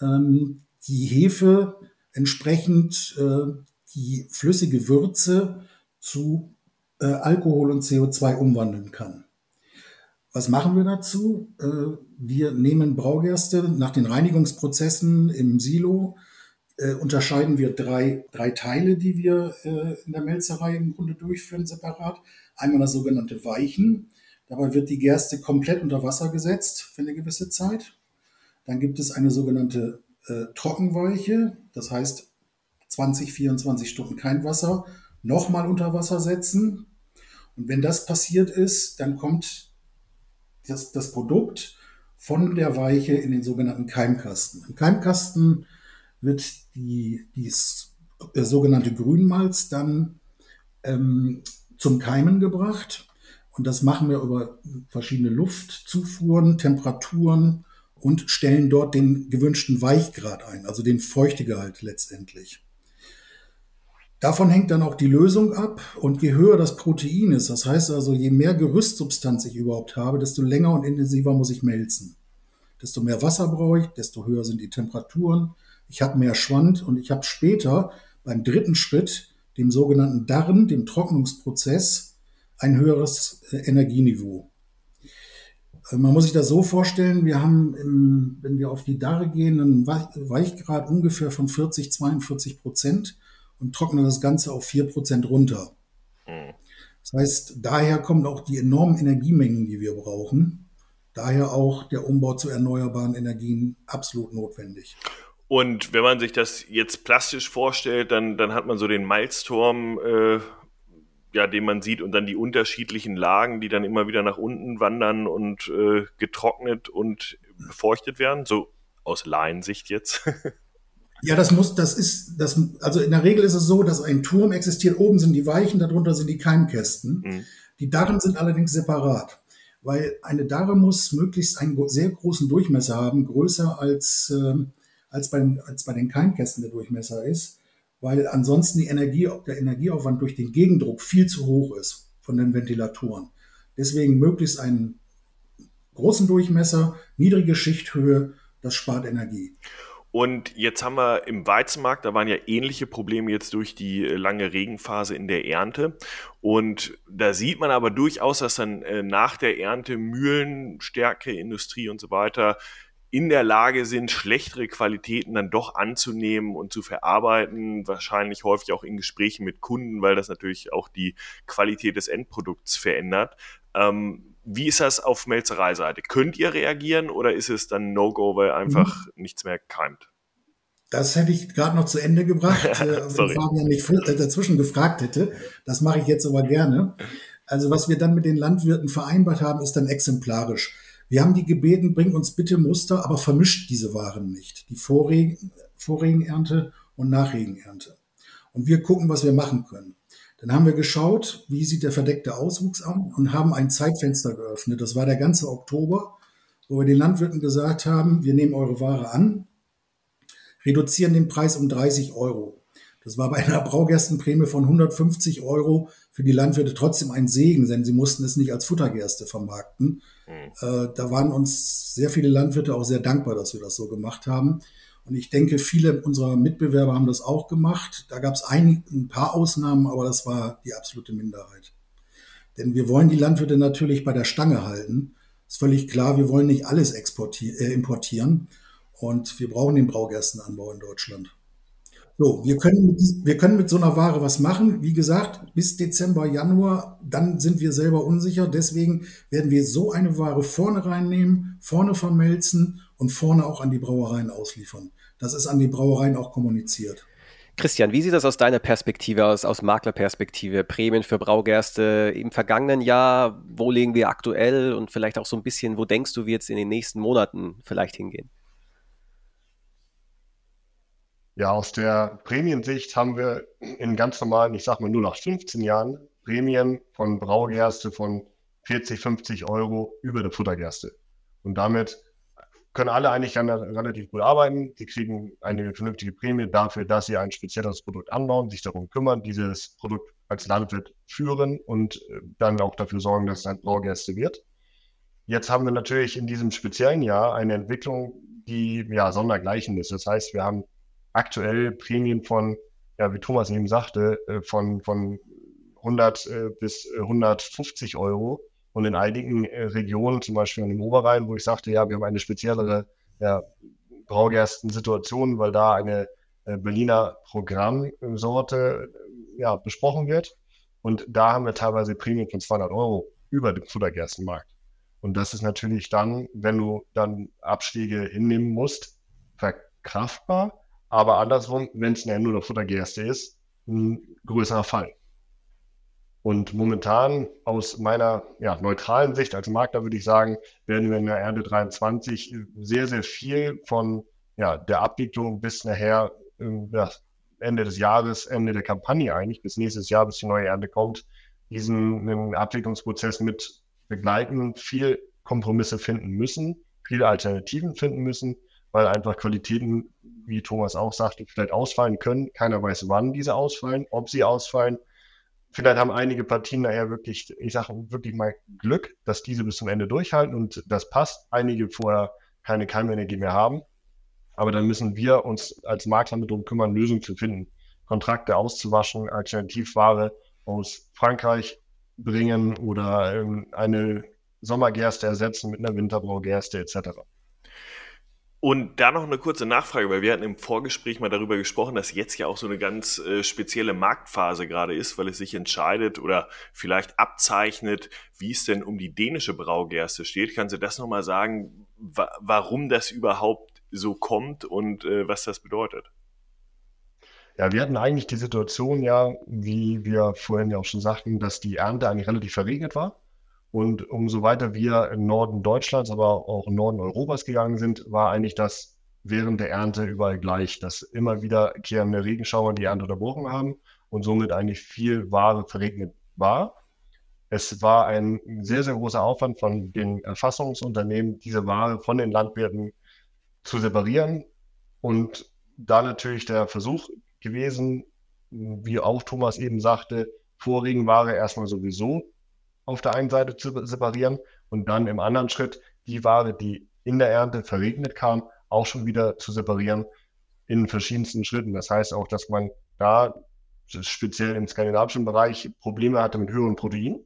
ähm, die Hefe entsprechend äh, die flüssige Würze zu äh, Alkohol und CO2 umwandeln kann. Was machen wir dazu? Äh, wir nehmen Braugerste nach den Reinigungsprozessen im Silo, äh, unterscheiden wir drei, drei Teile, die wir äh, in der Melzerei im Grunde durchführen, separat. Einmal das sogenannte Weichen. Dabei wird die Gerste komplett unter Wasser gesetzt für eine gewisse Zeit. Dann gibt es eine sogenannte äh, Trockenweiche, das heißt 20, 24 Stunden kein Wasser, nochmal unter Wasser setzen. Und wenn das passiert ist, dann kommt das, das Produkt von der Weiche in den sogenannten Keimkasten. Im Keimkasten wird die, dies äh, sogenannte Grünmalz dann ähm, zum Keimen gebracht. Und das machen wir über verschiedene Luftzufuhren, Temperaturen und stellen dort den gewünschten Weichgrad ein, also den Feuchtegehalt letztendlich. Davon hängt dann auch die Lösung ab und je höher das Protein ist, das heißt also, je mehr Gerüstsubstanz ich überhaupt habe, desto länger und intensiver muss ich melzen. Desto mehr Wasser brauche ich, desto höher sind die Temperaturen, ich habe mehr Schwand und ich habe später beim dritten Schritt, dem sogenannten Darren, dem Trocknungsprozess, ein höheres äh, Energieniveau. Äh, man muss sich das so vorstellen, wir haben, im, wenn wir auf die Darre gehen, einen Weichgrad ungefähr von 40, 42 Prozent und trocknen das Ganze auf 4 Prozent runter. Mhm. Das heißt, daher kommen auch die enormen Energiemengen, die wir brauchen. Daher auch der Umbau zu erneuerbaren Energien absolut notwendig. Und wenn man sich das jetzt plastisch vorstellt, dann, dann hat man so den Milestorm, äh, ja, den man sieht und dann die unterschiedlichen Lagen, die dann immer wieder nach unten wandern und äh, getrocknet und befeuchtet werden. So aus Laiensicht jetzt. Ja, das muss, das ist, das, also in der Regel ist es so, dass ein Turm existiert. Oben sind die Weichen, darunter sind die Keimkästen. Mhm. Die Darren sind allerdings separat, weil eine Darre muss möglichst einen sehr großen Durchmesser haben, größer als, äh, als, bei, als bei den Keimkästen der Durchmesser ist, weil ansonsten die Energie, der Energieaufwand durch den Gegendruck viel zu hoch ist von den Ventilatoren. Deswegen möglichst einen großen Durchmesser, niedrige Schichthöhe, das spart Energie. Und jetzt haben wir im Weizenmarkt, da waren ja ähnliche Probleme jetzt durch die lange Regenphase in der Ernte. Und da sieht man aber durchaus, dass dann äh, nach der Ernte Mühlen, Stärke, Industrie und so weiter in der Lage sind, schlechtere Qualitäten dann doch anzunehmen und zu verarbeiten, wahrscheinlich häufig auch in Gesprächen mit Kunden, weil das natürlich auch die Qualität des Endprodukts verändert. Ähm, wie ist das auf Melzereiseite? Könnt ihr reagieren oder ist es dann No-Go, weil einfach mhm. nichts mehr keimt? Das hätte ich gerade noch zu Ende gebracht, äh, wenn Fabian nicht äh, dazwischen gefragt hätte. Das mache ich jetzt aber gerne. Also was wir dann mit den Landwirten vereinbart haben, ist dann exemplarisch. Wir haben die gebeten, bring uns bitte Muster, aber vermischt diese Waren nicht. Die Vorregen, Vorregenernte und Nachregenernte. Und wir gucken, was wir machen können. Dann haben wir geschaut, wie sieht der verdeckte Auswuchs an und haben ein Zeitfenster geöffnet. Das war der ganze Oktober, wo wir den Landwirten gesagt haben, wir nehmen eure Ware an, reduzieren den Preis um 30 Euro. Das war bei einer Braugerstenprämie von 150 Euro für die Landwirte trotzdem ein Segen, denn sie mussten es nicht als Futtergerste vermarkten. Mhm. Da waren uns sehr viele Landwirte auch sehr dankbar, dass wir das so gemacht haben. Und ich denke, viele unserer Mitbewerber haben das auch gemacht. Da gab es ein, ein paar Ausnahmen, aber das war die absolute Minderheit. Denn wir wollen die Landwirte natürlich bei der Stange halten. Ist völlig klar, wir wollen nicht alles äh, importieren. Und wir brauchen den Braugerstenanbau in Deutschland. So, wir können, mit, wir können mit so einer Ware was machen. Wie gesagt, bis Dezember, Januar, dann sind wir selber unsicher. Deswegen werden wir so eine Ware vorne reinnehmen, vorne vermelzen und vorne auch an die Brauereien ausliefern. Das ist an die Brauereien auch kommuniziert. Christian, wie sieht das aus deiner Perspektive aus, aus Maklerperspektive? Prämien für Braugerste im vergangenen Jahr, wo liegen wir aktuell und vielleicht auch so ein bisschen, wo denkst du, wird es in den nächsten Monaten vielleicht hingehen? Ja, aus der Prämiensicht haben wir in ganz normalen, ich sag mal nur nach 15 Jahren, Prämien von Braugerste von 40, 50 Euro über der Futtergerste. Und damit können alle eigentlich relativ gut arbeiten. Die kriegen eine vernünftige Prämie dafür, dass sie ein spezielles Produkt anbauen, sich darum kümmern, dieses Produkt als Landwirt führen und äh, dann auch dafür sorgen, dass es ein Braugäste wird. Jetzt haben wir natürlich in diesem speziellen Jahr eine Entwicklung, die ja sondergleichen ist. Das heißt, wir haben aktuell Prämien von, ja, wie Thomas eben sagte, äh, von, von 100 äh, bis 150 Euro und in einigen äh, Regionen, zum Beispiel dem Oberrhein, wo ich sagte, ja, wir haben eine speziellere ja, Braugersten-Situation, weil da eine äh, Berliner Programmsorte äh, ja, besprochen wird. Und da haben wir teilweise Prämien von 200 Euro über dem Futtergerstenmarkt. Und das ist natürlich dann, wenn du dann Abstiege hinnehmen musst, verkraftbar. Aber andersrum, wenn es nur eine Futtergerste ist, ein größerer Fall. Und momentan aus meiner ja, neutralen Sicht als Makler würde ich sagen, werden wir in der Erde 23 sehr, sehr viel von ja, der Abwicklung bis nachher ja, Ende des Jahres, Ende der Kampagne eigentlich, bis nächstes Jahr, bis die neue Ernte kommt, diesen Abwicklungsprozess mit begleiten, viel Kompromisse finden müssen, viele Alternativen finden müssen, weil einfach Qualitäten wie Thomas auch sagte, vielleicht ausfallen können. Keiner weiß, wann diese ausfallen, ob sie ausfallen. Vielleicht haben einige Partien nachher wirklich, ich sage wirklich mal Glück, dass diese bis zum Ende durchhalten und das passt. Einige vorher keine Keimenergie mehr haben. Aber dann müssen wir uns als Makler mit darum kümmern, Lösungen zu finden, Kontrakte auszuwaschen, Alternativware aus Frankreich bringen oder ähm, eine Sommergerste ersetzen mit einer Winterbraugerste etc. Und da noch eine kurze Nachfrage, weil wir hatten im Vorgespräch mal darüber gesprochen, dass jetzt ja auch so eine ganz äh, spezielle Marktphase gerade ist, weil es sich entscheidet oder vielleicht abzeichnet, wie es denn um die dänische Braugerste steht. Kannst du das nochmal sagen, wa warum das überhaupt so kommt und äh, was das bedeutet? Ja, wir hatten eigentlich die Situation ja, wie wir vorhin ja auch schon sagten, dass die Ernte eigentlich relativ verregnet war. Und umso weiter wir im Norden Deutschlands, aber auch im Norden Europas gegangen sind, war eigentlich das während der Ernte überall gleich, dass immer wiederkehrende Regenschauer die Ernte unterbrochen haben und somit eigentlich viel Ware verregnet war. Es war ein sehr, sehr großer Aufwand von den Erfassungsunternehmen, diese Ware von den Landwirten zu separieren. Und da natürlich der Versuch gewesen, wie auch Thomas eben sagte, Vorregenware erstmal sowieso auf der einen Seite zu separieren und dann im anderen Schritt die Ware, die in der Ernte verregnet kam, auch schon wieder zu separieren in verschiedensten Schritten. Das heißt auch, dass man da speziell im skandinavischen Bereich Probleme hatte mit höheren Proteinen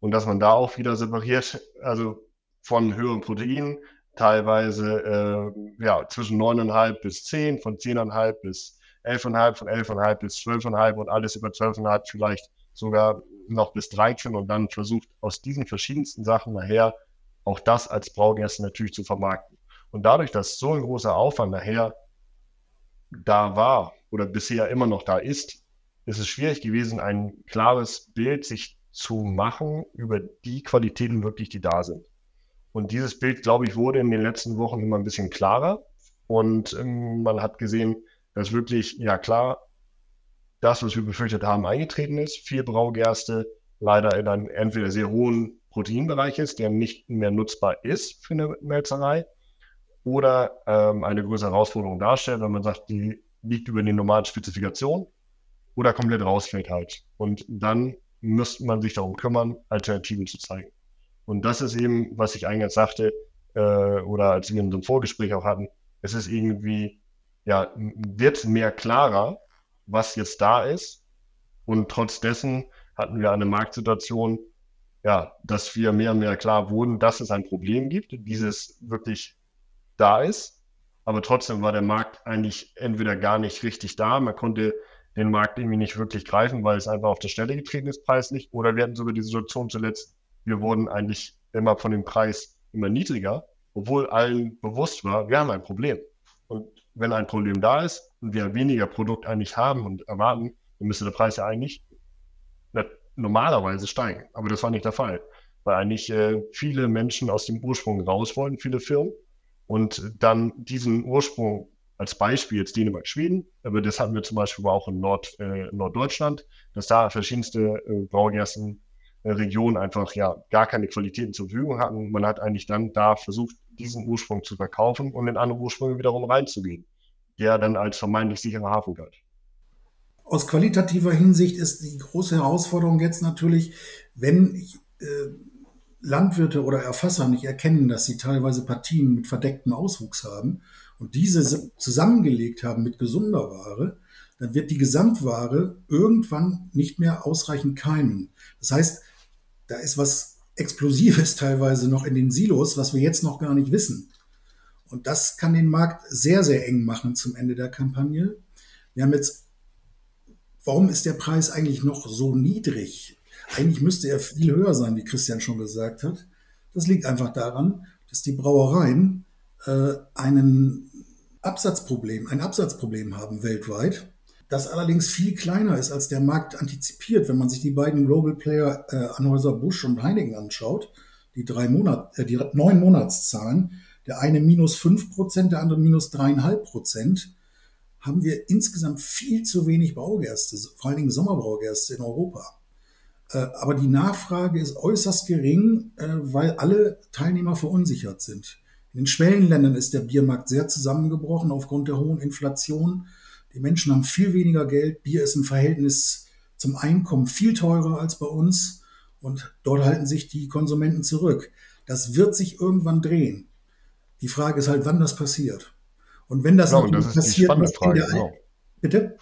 und dass man da auch wieder separiert, also von höheren Proteinen teilweise äh, ja, zwischen 9,5 bis 10, von 10,5 bis 11,5, von 11,5 bis 12,5 und alles über 12,5 vielleicht sogar noch bis 13 und dann versucht aus diesen verschiedensten Sachen nachher auch das als Braugäste natürlich zu vermarkten. Und dadurch, dass so ein großer Aufwand nachher da war oder bisher immer noch da ist, ist es schwierig gewesen, ein klares Bild sich zu machen über die Qualitäten wirklich, die da sind. Und dieses Bild, glaube ich, wurde in den letzten Wochen immer ein bisschen klarer. Und ähm, man hat gesehen, dass wirklich, ja klar, das, was wir befürchtet haben, eingetreten ist. Viel Braugerste leider in einem entweder sehr hohen Proteinbereich ist, der nicht mehr nutzbar ist für eine Melzerei, oder ähm, eine größere Herausforderung darstellt, wenn man sagt, die liegt über den normalen Spezifikationen oder komplett rausfällt halt. Und dann müsste man sich darum kümmern, Alternativen zu zeigen. Und das ist eben, was ich eingangs sagte, äh, oder als wir in unserem Vorgespräch auch hatten, es ist irgendwie, ja, wird mehr klarer, was jetzt da ist. Und trotz dessen hatten wir eine Marktsituation, ja, dass wir mehr und mehr klar wurden, dass es ein Problem gibt, dieses wirklich da ist. Aber trotzdem war der Markt eigentlich entweder gar nicht richtig da, man konnte den Markt irgendwie nicht wirklich greifen, weil es einfach auf der Stelle getreten ist preislich. Oder wir hatten sogar die Situation zuletzt, wir wurden eigentlich immer von dem Preis immer niedriger, obwohl allen bewusst war, wir haben ein Problem. Wenn ein Problem da ist und wir weniger Produkt eigentlich haben und erwarten, dann müsste der Preis ja eigentlich normalerweise steigen. Aber das war nicht der Fall, weil eigentlich äh, viele Menschen aus dem Ursprung raus wollen, viele Firmen. Und dann diesen Ursprung als Beispiel jetzt Dänemark, Schweden, aber das hatten wir zum Beispiel auch in Nord, äh, Norddeutschland, dass da verschiedenste äh, Braugersten Regionen einfach ja gar keine Qualitäten zur Verfügung hatten. Man hat eigentlich dann da versucht, diesen Ursprung zu verkaufen und in andere Ursprünge wiederum reinzugehen, der dann als vermeintlich sicherer Hafen galt. Aus qualitativer Hinsicht ist die große Herausforderung jetzt natürlich, wenn äh, Landwirte oder Erfasser nicht erkennen, dass sie teilweise Partien mit verdecktem Auswuchs haben und diese zusammengelegt haben mit gesunder Ware, dann wird die Gesamtware irgendwann nicht mehr ausreichend keimen. Das heißt, da ist was Explosives teilweise noch in den Silos, was wir jetzt noch gar nicht wissen. Und das kann den Markt sehr, sehr eng machen zum Ende der Kampagne. Wir haben jetzt, warum ist der Preis eigentlich noch so niedrig? Eigentlich müsste er viel höher sein, wie Christian schon gesagt hat. Das liegt einfach daran, dass die Brauereien äh, einen Absatzproblem, ein Absatzproblem haben weltweit das allerdings viel kleiner ist, als der Markt antizipiert. Wenn man sich die beiden Global Player äh, Anhäuser Busch und Heineken anschaut, die drei Monat, äh, die neun Monatszahlen, der eine minus fünf Prozent, der andere minus dreieinhalb Prozent, haben wir insgesamt viel zu wenig Braugerste, vor allen Dingen Sommerbraugerste in Europa. Äh, aber die Nachfrage ist äußerst gering, äh, weil alle Teilnehmer verunsichert sind. In In den Schwellenländern ist der Biermarkt sehr zusammengebrochen aufgrund der hohen Inflation. Die Menschen haben viel weniger Geld. Bier ist im Verhältnis zum Einkommen viel teurer als bei uns. Und dort halten sich die Konsumenten zurück. Das wird sich irgendwann drehen. Die Frage ist halt, wann das passiert. Und wenn das, genau, das ist passiert, die spannende Frage. Genau. Bitte?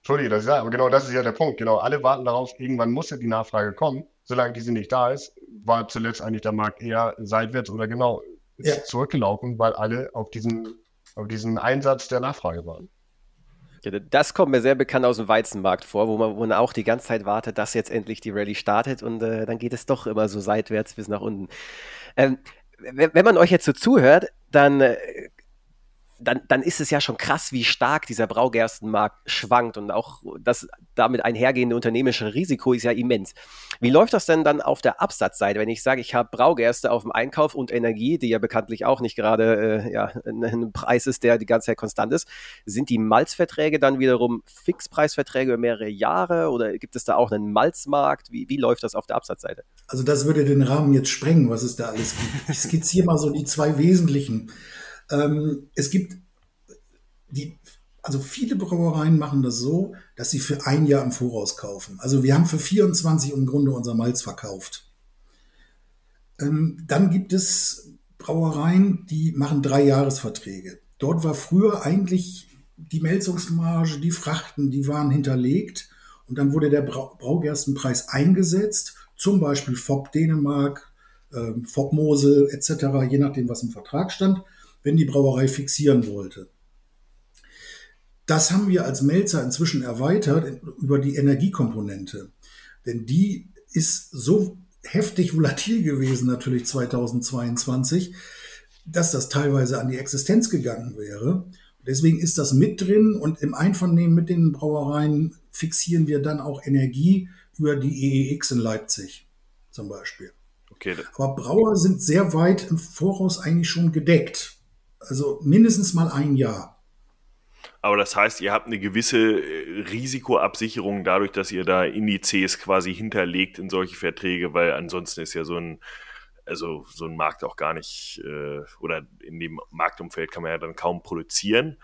Entschuldige, das ist ja, aber genau das ist ja der Punkt. Genau, alle warten darauf, irgendwann muss ja die Nachfrage kommen. Solange diese nicht da ist, war zuletzt eigentlich der Markt eher seitwärts oder genau ja. zurückgelaufen, weil alle auf diesen, auf diesen Einsatz der Nachfrage waren. Das kommt mir sehr bekannt aus dem Weizenmarkt vor, wo man, wo man auch die ganze Zeit wartet, dass jetzt endlich die Rallye startet und äh, dann geht es doch immer so seitwärts bis nach unten. Ähm, wenn man euch jetzt so zuhört, dann äh, dann, dann ist es ja schon krass, wie stark dieser Braugerstenmarkt schwankt und auch das damit einhergehende unternehmerische Risiko ist ja immens. Wie läuft das denn dann auf der Absatzseite, wenn ich sage, ich habe Braugerste auf dem Einkauf und Energie, die ja bekanntlich auch nicht gerade äh, ja, ein Preis ist, der die ganze Zeit konstant ist, sind die Malzverträge dann wiederum Fixpreisverträge über mehrere Jahre oder gibt es da auch einen Malzmarkt? Wie, wie läuft das auf der Absatzseite? Also das würde den Rahmen jetzt sprengen, was es da alles gibt. Ich skizziere mal so die zwei wesentlichen ähm, es gibt die, also viele Brauereien machen das so, dass sie für ein Jahr im Voraus kaufen. Also wir haben für 24 im Grunde unser Malz verkauft. Ähm, dann gibt es Brauereien, die machen drei Jahresverträge. Dort war früher eigentlich die Melzungsmarge, die Frachten, die waren hinterlegt und dann wurde der Braugerstenpreis eingesetzt, zum Beispiel FOB Dänemark, äh, FOB Mosel etc., je nachdem, was im Vertrag stand wenn die Brauerei fixieren wollte. Das haben wir als Melzer inzwischen erweitert über die Energiekomponente. Denn die ist so heftig volatil gewesen, natürlich 2022, dass das teilweise an die Existenz gegangen wäre. Deswegen ist das mit drin und im Einvernehmen mit den Brauereien fixieren wir dann auch Energie über die EEX in Leipzig zum Beispiel. Okay. Aber Brauer sind sehr weit im Voraus eigentlich schon gedeckt. Also mindestens mal ein Jahr. Aber das heißt, ihr habt eine gewisse äh, Risikoabsicherung dadurch, dass ihr da Indizes quasi hinterlegt in solche Verträge, weil ansonsten ist ja so ein, also so ein Markt auch gar nicht, äh, oder in dem Marktumfeld kann man ja dann kaum produzieren.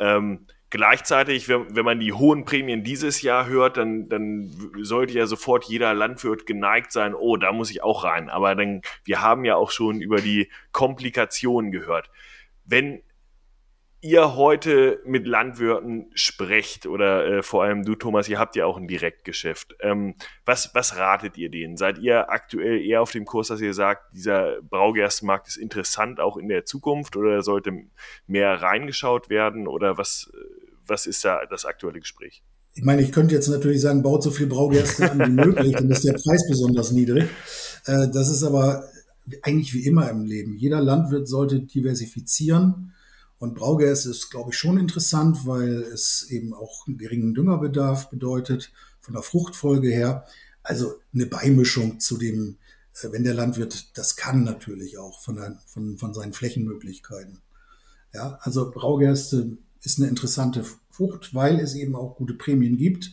Ähm, gleichzeitig, wenn, wenn man die hohen Prämien dieses Jahr hört, dann, dann sollte ja sofort jeder Landwirt geneigt sein, oh, da muss ich auch rein. Aber dann, wir haben ja auch schon über die Komplikationen gehört wenn ihr heute mit Landwirten sprecht oder äh, vor allem du, Thomas, ihr habt ja auch ein Direktgeschäft. Ähm, was, was ratet ihr denen? Seid ihr aktuell eher auf dem Kurs, dass ihr sagt, dieser Braugerstenmarkt ist interessant auch in der Zukunft oder sollte mehr reingeschaut werden oder was, was ist da das aktuelle Gespräch? Ich meine, ich könnte jetzt natürlich sagen, baut so viel Braugerste an wie möglich, dann ist der Preis besonders niedrig. Äh, das ist aber eigentlich wie immer im Leben. Jeder Landwirt sollte diversifizieren. Und Braugas ist, glaube ich, schon interessant, weil es eben auch einen geringen Düngerbedarf bedeutet, von der Fruchtfolge her. Also eine Beimischung zu dem, äh, wenn der Landwirt das kann, natürlich auch von, der, von, von seinen Flächenmöglichkeiten. Ja, also Braugerste ist eine interessante Frucht, weil es eben auch gute Prämien gibt.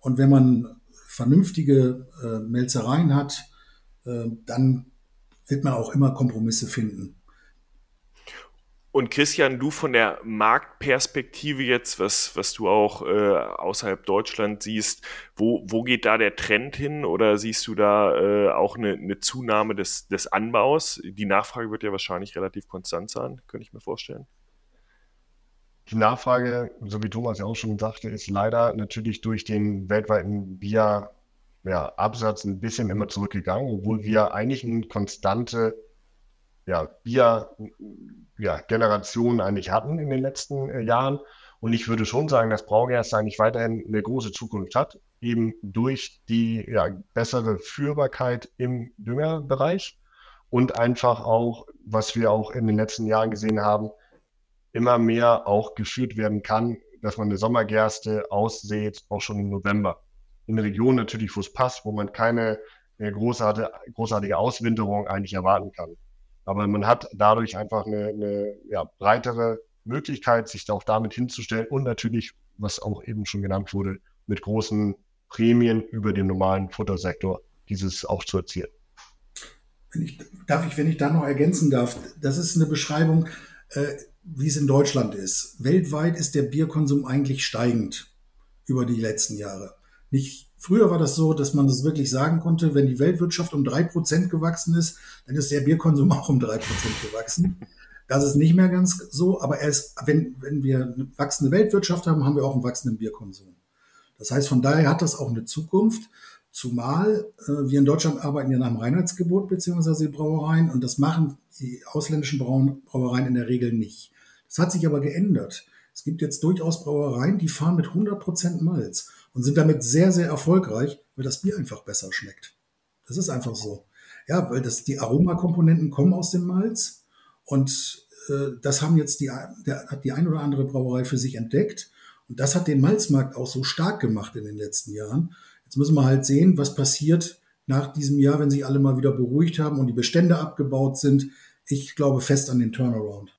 Und wenn man vernünftige äh, Melzereien hat, äh, dann wird man auch immer Kompromisse finden. Und Christian, du von der Marktperspektive jetzt, was, was du auch äh, außerhalb Deutschland siehst, wo, wo geht da der Trend hin oder siehst du da äh, auch eine, eine Zunahme des, des Anbaus? Die Nachfrage wird ja wahrscheinlich relativ konstant sein, könnte ich mir vorstellen. Die Nachfrage, so wie Thomas ja auch schon sagte, ist leider natürlich durch den weltweiten Bier ja, Absatz ein bisschen immer zurückgegangen, obwohl wir eigentlich eine konstante ja, Bier-Generation ja, eigentlich hatten in den letzten äh, Jahren. Und ich würde schon sagen, dass Braugerste eigentlich weiterhin eine große Zukunft hat, eben durch die ja, bessere Führbarkeit im Düngerbereich und einfach auch, was wir auch in den letzten Jahren gesehen haben, immer mehr auch geführt werden kann, dass man eine Sommergerste aussät, auch schon im November in Regionen natürlich, wo es passt, wo man keine äh, großartige, großartige Auswinterung eigentlich erwarten kann. Aber man hat dadurch einfach eine, eine ja, breitere Möglichkeit, sich auch damit hinzustellen und natürlich, was auch eben schon genannt wurde, mit großen Prämien über den normalen Futtersektor dieses auch zu erzielen. wenn ich, darf ich, wenn ich da noch ergänzen darf, das ist eine Beschreibung, äh, wie es in Deutschland ist. Weltweit ist der Bierkonsum eigentlich steigend über die letzten Jahre. Nicht, früher war das so, dass man das wirklich sagen konnte, wenn die Weltwirtschaft um drei Prozent gewachsen ist, dann ist der Bierkonsum auch um drei Prozent gewachsen. Das ist nicht mehr ganz so, aber erst, wenn, wenn wir eine wachsende Weltwirtschaft haben, haben wir auch einen wachsenden Bierkonsum. Das heißt, von daher hat das auch eine Zukunft. Zumal äh, wir in Deutschland arbeiten ja nach dem Reinheitsgebot beziehungsweise die Brauereien und das machen die ausländischen Brauereien in der Regel nicht. Das hat sich aber geändert. Es gibt jetzt durchaus Brauereien, die fahren mit 100% Malz und sind damit sehr, sehr erfolgreich, weil das Bier einfach besser schmeckt. Das ist einfach so. Ja, weil das, die Aromakomponenten kommen aus dem Malz und äh, das haben jetzt die, der, hat die ein oder andere Brauerei für sich entdeckt. Und das hat den Malzmarkt auch so stark gemacht in den letzten Jahren. Jetzt müssen wir halt sehen, was passiert nach diesem Jahr, wenn sich alle mal wieder beruhigt haben und die Bestände abgebaut sind. Ich glaube fest an den Turnaround.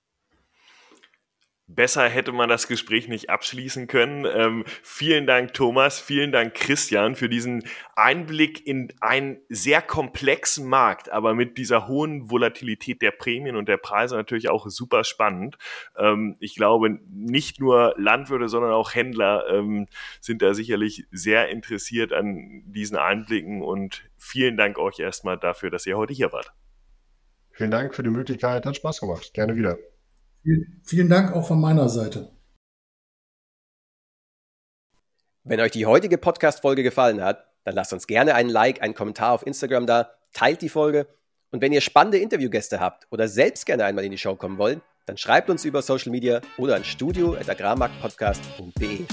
Besser hätte man das Gespräch nicht abschließen können. Ähm, vielen Dank, Thomas. Vielen Dank, Christian, für diesen Einblick in einen sehr komplexen Markt, aber mit dieser hohen Volatilität der Prämien und der Preise natürlich auch super spannend. Ähm, ich glaube, nicht nur Landwirte, sondern auch Händler ähm, sind da sicherlich sehr interessiert an diesen Einblicken und vielen Dank euch erstmal dafür, dass ihr heute hier wart. Vielen Dank für die Möglichkeit. Hat Spaß gemacht. Gerne wieder. Vielen Dank auch von meiner Seite. Wenn euch die heutige Podcast-Folge gefallen hat, dann lasst uns gerne einen Like, einen Kommentar auf Instagram da, teilt die Folge und wenn ihr spannende Interviewgäste habt oder selbst gerne einmal in die Show kommen wollt, dann schreibt uns über Social Media oder an studio.agrarmarktpodcast.de.